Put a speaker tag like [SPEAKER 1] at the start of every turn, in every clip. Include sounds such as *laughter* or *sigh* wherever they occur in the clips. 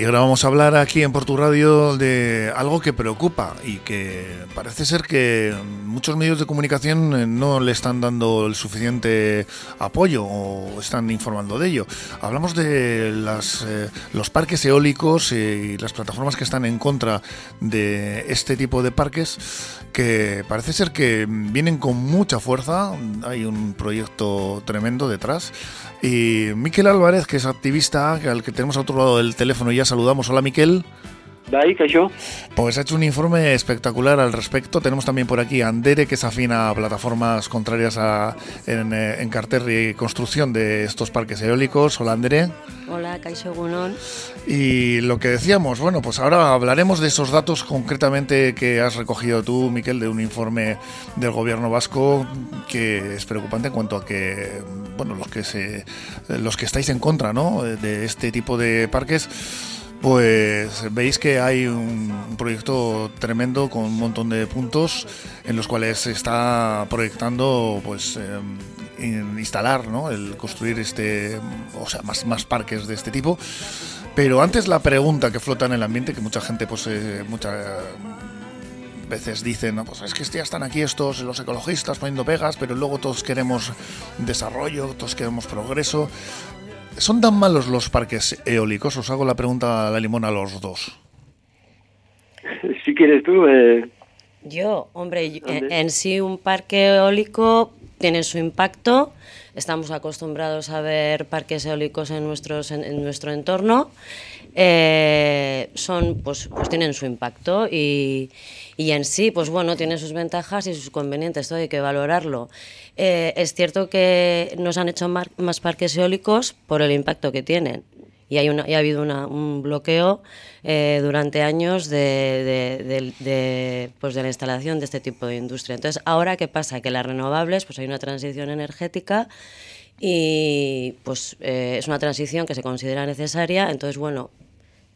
[SPEAKER 1] Y ahora vamos a hablar aquí en Portu Radio de algo que preocupa y que parece ser que muchos medios de comunicación eh, no le están dando el suficiente apoyo o están informando de ello. Hablamos de las, eh, los parques eólicos y las plataformas que están en contra de este tipo de parques que parece ser que vienen con mucha fuerza. Hay un proyecto tremendo detrás. Y Miquel Álvarez, que es activista, al que tenemos a otro lado del teléfono, ya saludamos. Hola, Miquel.
[SPEAKER 2] yo.
[SPEAKER 1] Pues ha hecho un informe espectacular al respecto. Tenemos también por aquí a Andere, que es afina a plataformas contrarias a, en, eh, en carter y construcción de estos parques eólicos. Hola, Andere.
[SPEAKER 3] Hola, Caixo Gunón.
[SPEAKER 1] Y lo que decíamos, bueno, pues ahora hablaremos de esos datos concretamente que has recogido tú, Miquel, de un informe del gobierno vasco que es preocupante en cuanto a que bueno, los que se los que estáis en contra, ¿no? de este tipo de parques pues veis que hay un proyecto tremendo con un montón de puntos en los cuales se está proyectando pues em, instalar, ¿no? el construir este o sea, más, más parques de este tipo. Pero antes la pregunta que flota en el ambiente, que mucha gente pues eh, muchas veces dicen, no, pues es que ya están aquí estos, los ecologistas poniendo pegas, pero luego todos queremos desarrollo, todos queremos progreso. ¿Son tan malos los parques eólicos? Os hago la pregunta a la limón a los dos. *laughs*
[SPEAKER 2] Si quieres tú. Eh...
[SPEAKER 3] Yo, hombre, en, sí un parque eólico tiene su impacto. Estamos acostumbrados a ver parques eólicos en, nuestros, en nuestro entorno eh, son, pues, pues tienen su impacto y, y, en sí, pues bueno, tiene sus ventajas y sus inconvenientes, todo hay que valorarlo. Eh, es cierto que nos han hecho más parques eólicos por el impacto que tienen y, hay una, y ha habido una, un bloqueo eh, durante años de, de, de, pues de la instalación de este tipo de industria. Entonces, ahora, ¿qué pasa? Que las renovables, pues hay una transición energética y pues eh, es una transición que se considera necesaria, entonces bueno,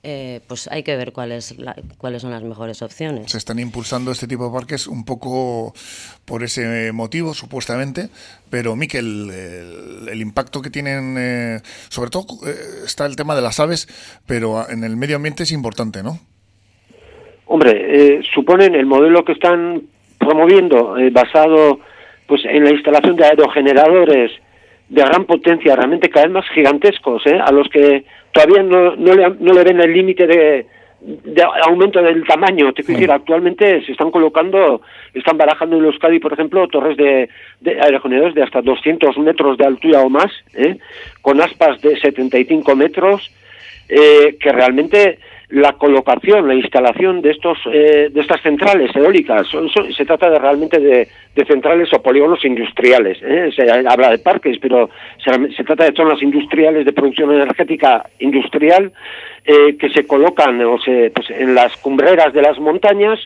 [SPEAKER 3] eh, pues hay que ver cuáles cuáles son las mejores opciones.
[SPEAKER 1] Se están impulsando este tipo de parques un poco por ese motivo, supuestamente, pero Miquel, el, impacto que tienen, eh, sobre todo está el tema de las aves, pero en el medio ambiente es importante, ¿no?
[SPEAKER 2] Hombre, suponen el modelo que están promoviendo basado pues en la instalación de aerogeneradores de gran potencia, realmente cada vez más gigantescos, ¿eh? a los que todavía no, no, le, no le ven el límite de, de, aumento del tamaño. Te quiero decir, actualmente se están colocando, están barajando en Euskadi, por ejemplo, torres de, de aerogeneradores de hasta 200 metros de altura o más, ¿eh? con aspas de 75 metros, eh, que realmente la colocación, la instalación de estos eh, de estas centrales eólicas, se trata de realmente de, centrales o polígonos industriales. ¿eh? Se habla de parques, pero se, trata de zonas industriales de producción energética industrial eh, que se colocan o se, pues, en las cumbreras de las montañas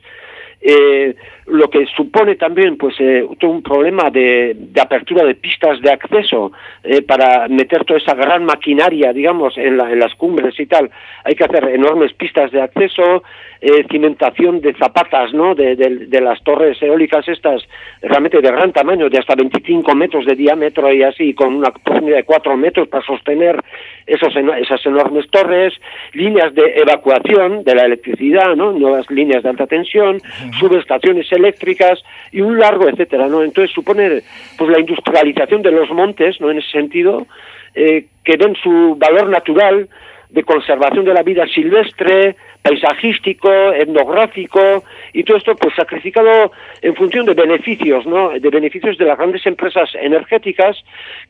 [SPEAKER 2] eh, lo que supone también pues eh, un problema de, apertura de pistas de acceso eh, para meter toda esa gran maquinaria digamos en, en, las cumbres y tal. Hay que hacer enormes pistas de acceso eh, cimentación de zapatas no de, las torres eólicas estas realmente de gran tamaño de hasta 25 metros de diámetro y así con una profundidad de 4 metros para sostener esos esas enormes torres líneas de evacuación de la electricidad no nuevas líneas de alta tensión subestaciones eléctricas y un largo etcétera, ¿no? Entonces supone pues la industrialización de los montes, ¿no? En ese sentido, eh, que ven su valor natural de conservación de la vida silvestre, paisajístico, etnográfico y todo esto pues sacrificado en función de beneficios, ¿no? De beneficios de las grandes empresas energéticas,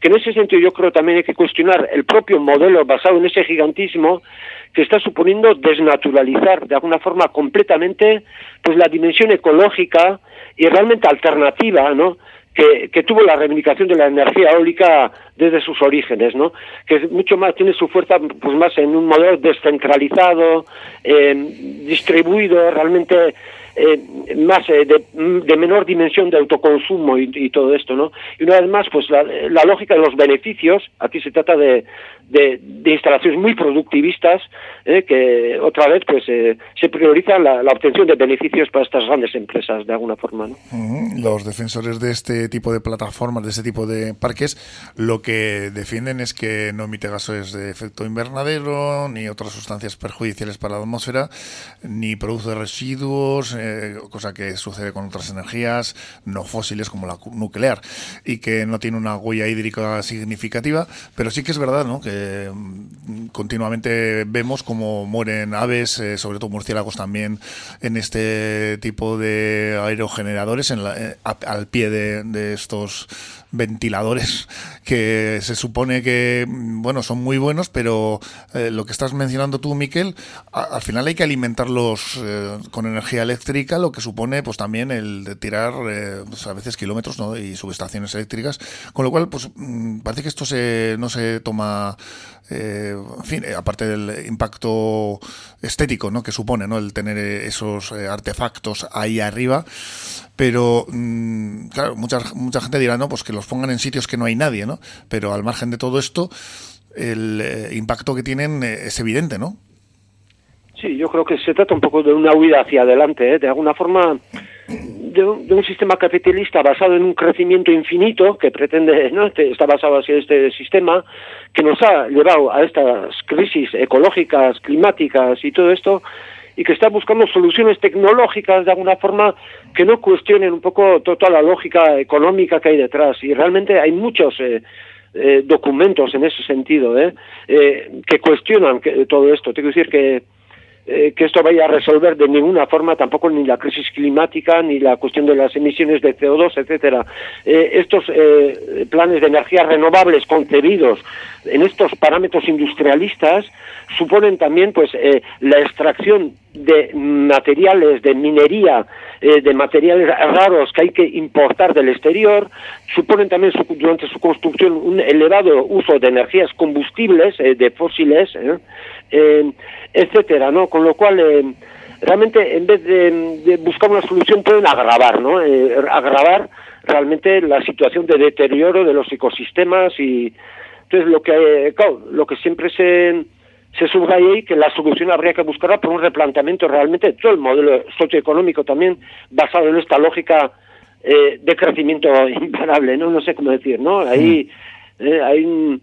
[SPEAKER 2] que en ese sentido yo creo también hay que cuestionar el propio modelo basado en ese gigantismo que está suponiendo desnaturalizar de alguna forma completamente pues la dimensión ecológica y realmente alternativa, ¿no? Que, que, tuvo la reivindicación de la energía eólica desde sus orígenes, ¿no? Que mucho más tiene su fuerza, pues más en un modelo descentralizado, eh, distribuido, realmente eh, más eh, de, menor dimensión de autoconsumo y, todo esto, ¿no? Y una vez más, pues la, lógica de los beneficios, aquí se trata de, de, instalaciones muy productivistas, ¿eh? que otra vez pues se prioriza la, obtención de beneficios para estas grandes empresas, de alguna forma, ¿no?
[SPEAKER 1] Los defensores de este tipo de plataformas, de este tipo de parques, lo que defienden es que no emite gases de efecto invernadero, ni otras sustancias perjudiciales para la atmósfera, ni produce residuos, cosa que sucede con otras energías no fósiles como la nuclear y que no tiene una huella hídrica significativa, pero sí que es verdad ¿no? que mm, continuamente vemos como mueren aves, eh, sobre todo murciélagos también, en este tipo de aerogeneradores en eh, al pie de estos ventiladores *laughs* que se supone que, bueno, son muy buenos, pero eh, lo que estás mencionando tú, Miquel, al final hay que alimentarlos con energía eléctrica, lo que supone pues también el de tirar eh, pues, a veces kilómetros ¿no? y subestaciones eléctricas, con lo cual pues mm, parece que esto se, no se toma en fin, aparte del impacto estético ¿no? que supone ¿no? el tener esos artefactos ahí arriba, pero mm, claro, mucha, mucha gente dirá, no, pues que los pongan en sitios que no hay nadie, ¿no? Pero al margen de todo esto, el eh, impacto que tienen eh, es evidente, ¿no?
[SPEAKER 2] Sí, yo creo que se trata un poco de una huida hacia adelante, ¿eh? de alguna forma de un, sistema capitalista basado en un crecimiento infinito que pretende, ¿no? Este, está basado así este sistema que nos ha llevado a estas crisis ecológicas, climáticas y todo esto y que está buscando soluciones tecnológicas de alguna forma que no cuestionen un poco toda la lógica económica que hay detrás. Y realmente hay muchos eh, eh, documentos en ese sentido ¿eh? que cuestionan todo esto. Tengo que decir que que esto vaya a resolver de ninguna forma tampoco ni la crisis climática ni la cuestión de las emisiones de CO2, etcétera. estos planes de energías renovables concebidos en estos parámetros industrialistas suponen también pues eh, la extracción de materiales de minería eh, de materiales raros que hay que importar del exterior suponen también durante su construcción un elevado uso de energías combustibles eh, de fósiles etcétera no con lo cual realmente en vez de, buscar una solución pueden agravar no agravar realmente la situación de deterioro de los ecosistemas y entonces lo que lo que siempre se se subraya ahí que la solución habría que buscarla por un replanteamiento realmente de todo el modelo socioeconómico también basado en esta lógica eh, de crecimiento imparable, ¿no? No sé cómo decir, ¿no? Ahí eh, hay eh,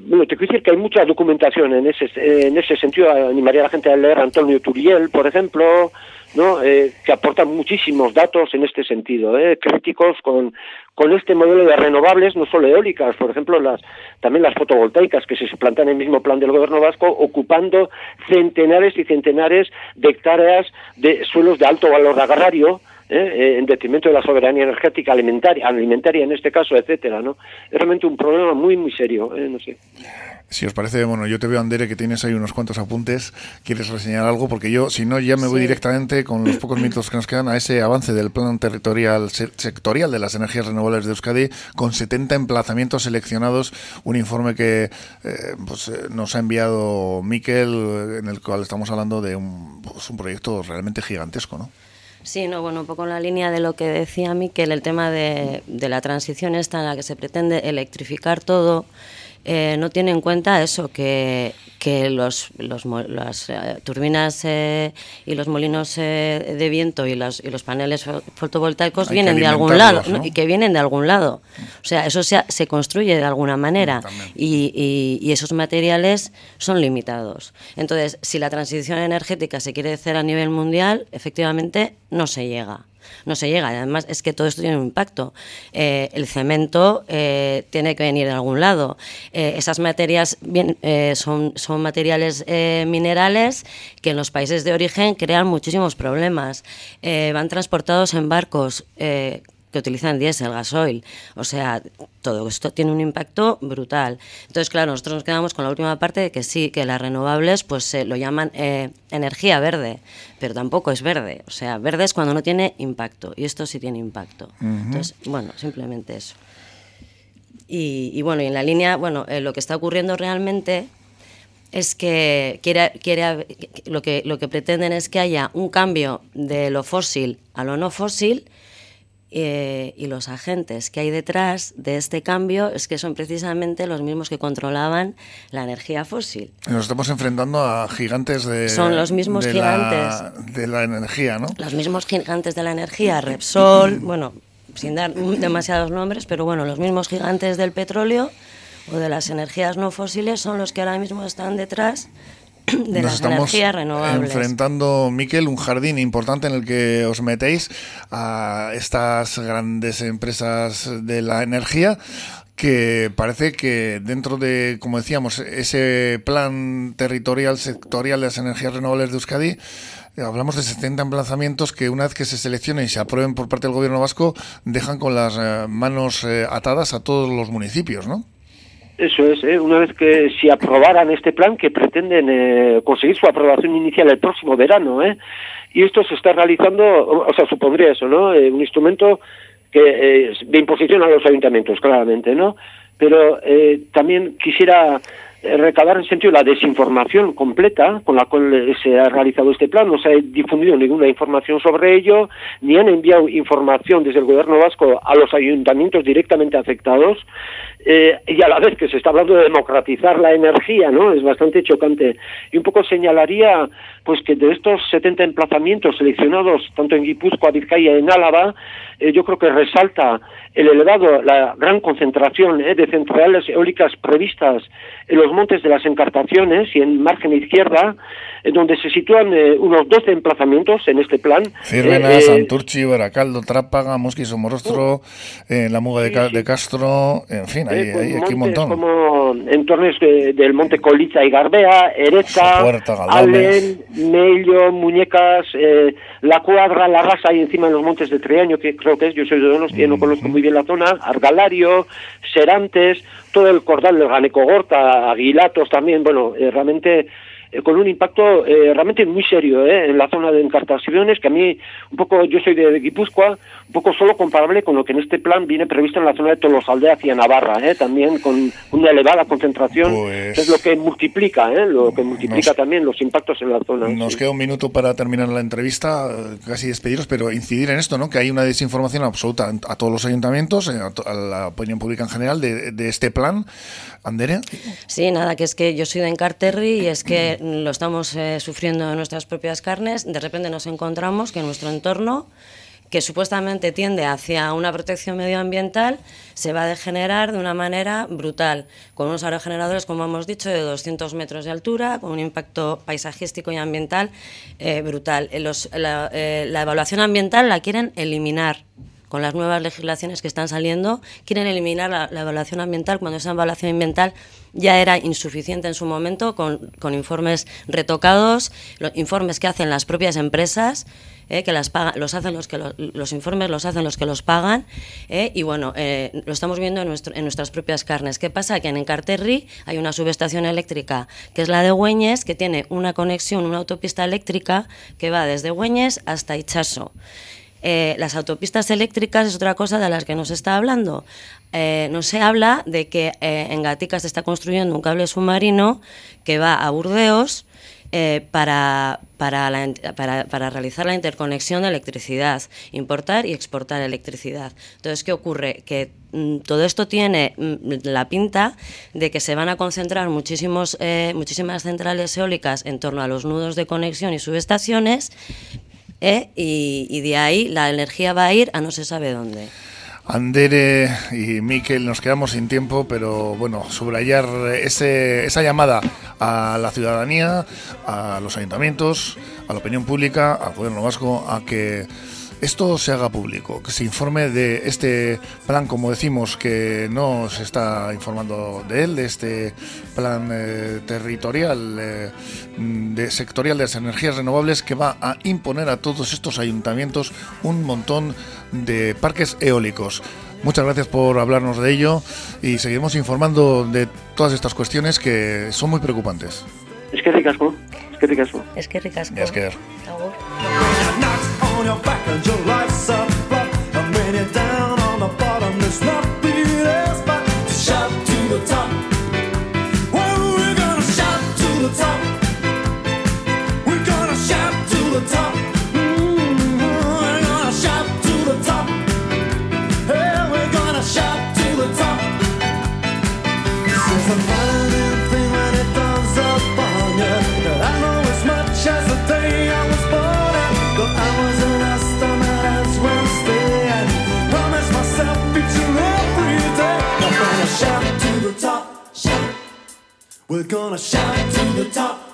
[SPEAKER 2] bueno, te quiero decir que hay mucha documentación en ese, en ese sentido. Animaría a la gente a leer Antonio Turiel, por ejemplo, ¿no? Eh, que aportan muchísimos datos en este sentido, ¿eh? críticos con, con este modelo de renovables, no solo eólicas, por ejemplo, las, también las fotovoltaicas que se plantean en el mismo plan del gobierno vasco, ocupando centenares y centenares de hectáreas de suelos de alto valor agrario, ¿eh? en detrimento de la soberanía energética alimentaria, alimentaria en este caso, etcétera, ¿no? Es realmente un problema muy, muy serio, ¿eh? no sé.
[SPEAKER 1] Si os parece, bueno, yo te veo, Andere, que tienes ahí unos cuantos apuntes. ¿Quieres reseñar algo? Porque yo, si no, ya me voy directamente con los *laughs* pocos minutos que nos quedan a ese avance del plan territorial sectorial de las energías renovables de Euskadi, con 70 emplazamientos seleccionados. Un informe que eh, pues, eh, nos ha enviado Miquel, en el cual estamos hablando de un, pues, un proyecto realmente gigantesco, ¿no?
[SPEAKER 3] Sí, no, bueno, un poco en la línea de lo que decía Miquel, el tema de, de la transición esta en la que se pretende electrificar todo. Eh, no tiene en cuenta eso, que, que los, los, las eh, turbinas eh, y los molinos de viento y los, y los paneles fotovoltaicos vienen de algún lado, y que vienen de algún lado. O sea, eso se, se construye de alguna manera. Y, y, esos materiales son limitados. Entonces, si la transición energética se quiere hacer a nivel mundial, efectivamente no se llega no se llega. Además, es que todo esto tiene un impacto. Eh, el cemento eh, tiene que venir de algún lado. Eh, esas materias son, son materiales minerales que en los países de origen crean muchísimos problemas. van transportados en barcos que utilizan diésel, gasoil. O sea, todo esto tiene un impacto brutal. Entonces, claro, nosotros nos quedamos con la última parte de que sí, que las renovables pues se lo llaman eh, energía verde, pero tampoco es verde. O sea, verde es cuando no tiene impacto y esto sí tiene impacto. Entonces, bueno, simplemente eso. Y, bueno, y en la línea, bueno, eh, lo que está ocurriendo realmente es que, quiere, quiere, lo, que lo que pretenden es que haya un cambio de lo fósil a lo no fósil eh, y los agentes que hay detrás de este cambio es que son precisamente los mismos que controlaban la energía fósil.
[SPEAKER 1] Nos estamos enfrentando a gigantes de,
[SPEAKER 3] son los mismos gigantes
[SPEAKER 1] la, de la energía, ¿no?
[SPEAKER 3] Los mismos gigantes de la energía, Repsol, *clears throat* bueno, sin dar demasiados nombres, pero bueno, los mismos gigantes del petróleo o de las energías no fósiles son los que ahora mismo están detrás *clears throat* de las energías renovables.
[SPEAKER 1] enfrentando, Miquel, un jardín importante en el que os metéis a estas grandes empresas de la energía que parece que dentro de, como decíamos, ese plan territorial sectorial de las energías renovables de Euskadi, eh, hablamos de 70 emplazamientos que una vez que se seleccionen y se aprueben por parte del gobierno vasco, dejan con las eh, manos eh, atadas a todos los municipios, ¿no?
[SPEAKER 2] Eso es, ¿eh? una vez que si aprobaran este plan, que pretenden eh, conseguir su aprobación inicial el próximo verano, ¿eh? y esto se está realizando, o sea, supondría eso, ¿no? Eh, un instrumento que eh, de imposición a los ayuntamientos, claramente, ¿no? Pero eh, también quisiera recabar en sentido la desinformación completa con la cual se ha realizado este plan. No se ha difundido ninguna información sobre ello, ni han enviado información desde el gobierno vasco a los ayuntamientos directamente afectados. Eh, y a la vez que se está hablando de democratizar la energía, ¿no? Es bastante chocante. Y un poco señalaría, pues que de estos 70 emplazamientos seleccionados, tanto en Guipúzcoa, Vizcaya y en Álava, eh, yo creo que resalta el elevado, la gran concentración eh, de centrales eólicas previstas en los montes de las encartaciones y en margen izquierda, en donde se sitúan eh, unos 12 emplazamientos en este plan.
[SPEAKER 1] Círvena, eh, Santurchi, Baracaldo, Trápaga, Mosqui, Somorrostro, eh, la Muga de, sí, sí. de, Castro, en fin, hay,
[SPEAKER 2] pues
[SPEAKER 1] hay aquí un montón.
[SPEAKER 2] Como entornos de, del Monte Coliza y Garbea, Ereza, Allen, Mello, Muñecas, La Cuadra, La Rasa y encima en los montes de Triaño, que creo que es, yo soy de Donostia, mm -hmm. no conozco muy bien la zona, Argalario, Serantes, todo el cordal del Ganecogorta, Aguilatos también, bueno, eh, realmente eh, con un impacto eh, realmente muy serio eh, en la zona de encartaciones, que a mí, un poco, yo soy de, de, Guipúzcoa, un poco solo comparable con lo que en este plan viene previsto en la zona de Tolosaldea hacia Navarra, eh, también con una elevada concentración, pues, es lo que multiplica, eh, lo que multiplica nos, también los impactos en la zona.
[SPEAKER 1] Nos sí. queda un minuto para terminar la entrevista, casi despediros, pero incidir en esto, ¿no? que hay una desinformación absoluta a todos los ayuntamientos, a, a la opinión pública en general, de, de este plan. Andere.
[SPEAKER 3] Sí, nada, que es que yo soy de Encarterri y es que lo estamos eh, sufriendo en nuestras propias carnes. De repente nos encontramos que nuestro entorno que supuestamente tiende hacia una protección medioambiental, se va a degenerar de una manera brutal, con unos aerogeneradores, como hemos dicho, de 200 metros de altura, con un impacto paisajístico y ambiental eh, brutal. Eh, la evaluación ambiental la quieren eliminar con las nuevas legislaciones que están saliendo, quieren eliminar la, evaluación ambiental cuando esa evaluación ambiental ya era insuficiente en su momento, con, con informes retocados, los informes que hacen las propias empresas. Eh, que las pagan, los hacen los que lo, los informes los hacen los que los pagan eh, y bueno eh, lo estamos viendo en, nuestro, en nuestras propias carnes qué pasa que en Encarterri hay una subestación eléctrica que es la de Güeñes que tiene una conexión una autopista eléctrica que va desde Güeñes hasta Ichaso eh, las autopistas eléctricas es otra cosa de las que nos está hablando. Eh, no se habla de que eh, en Gatica se está construyendo un cable submarino que va a Burdeos para, para, para, realizar la interconexión de electricidad, importar y exportar electricidad. Entonces, ¿qué ocurre? Que mm, todo esto tiene mm, la pinta de que se van a concentrar muchísimos, muchísimas centrales eólicas en torno a los nudos de conexión y subestaciones, ¿eh? y, de ahí la energía va a ir a no se sabe dónde.
[SPEAKER 1] Andere y Miquel, nos quedamos sin tiempo, pero bueno, subrayar ese, esa llamada a la ciudadanía, a los ayuntamientos, a la opinión pública, al gobierno vasco, a que esto se haga público, que se informe de este plan, como decimos, que no se está informando de él, de este plan eh, territorial, eh, de sectorial de las energías renovables, que va a imponer a todos estos ayuntamientos un montón de parques eólicos. Muchas gracias por hablarnos de ello y seguiremos informando de todas estas cuestiones que son muy preocupantes.
[SPEAKER 2] Es que ricasco, es que ricasco.
[SPEAKER 3] Es que ricasco.
[SPEAKER 1] Es que
[SPEAKER 4] change your life. We're gonna shout to the top.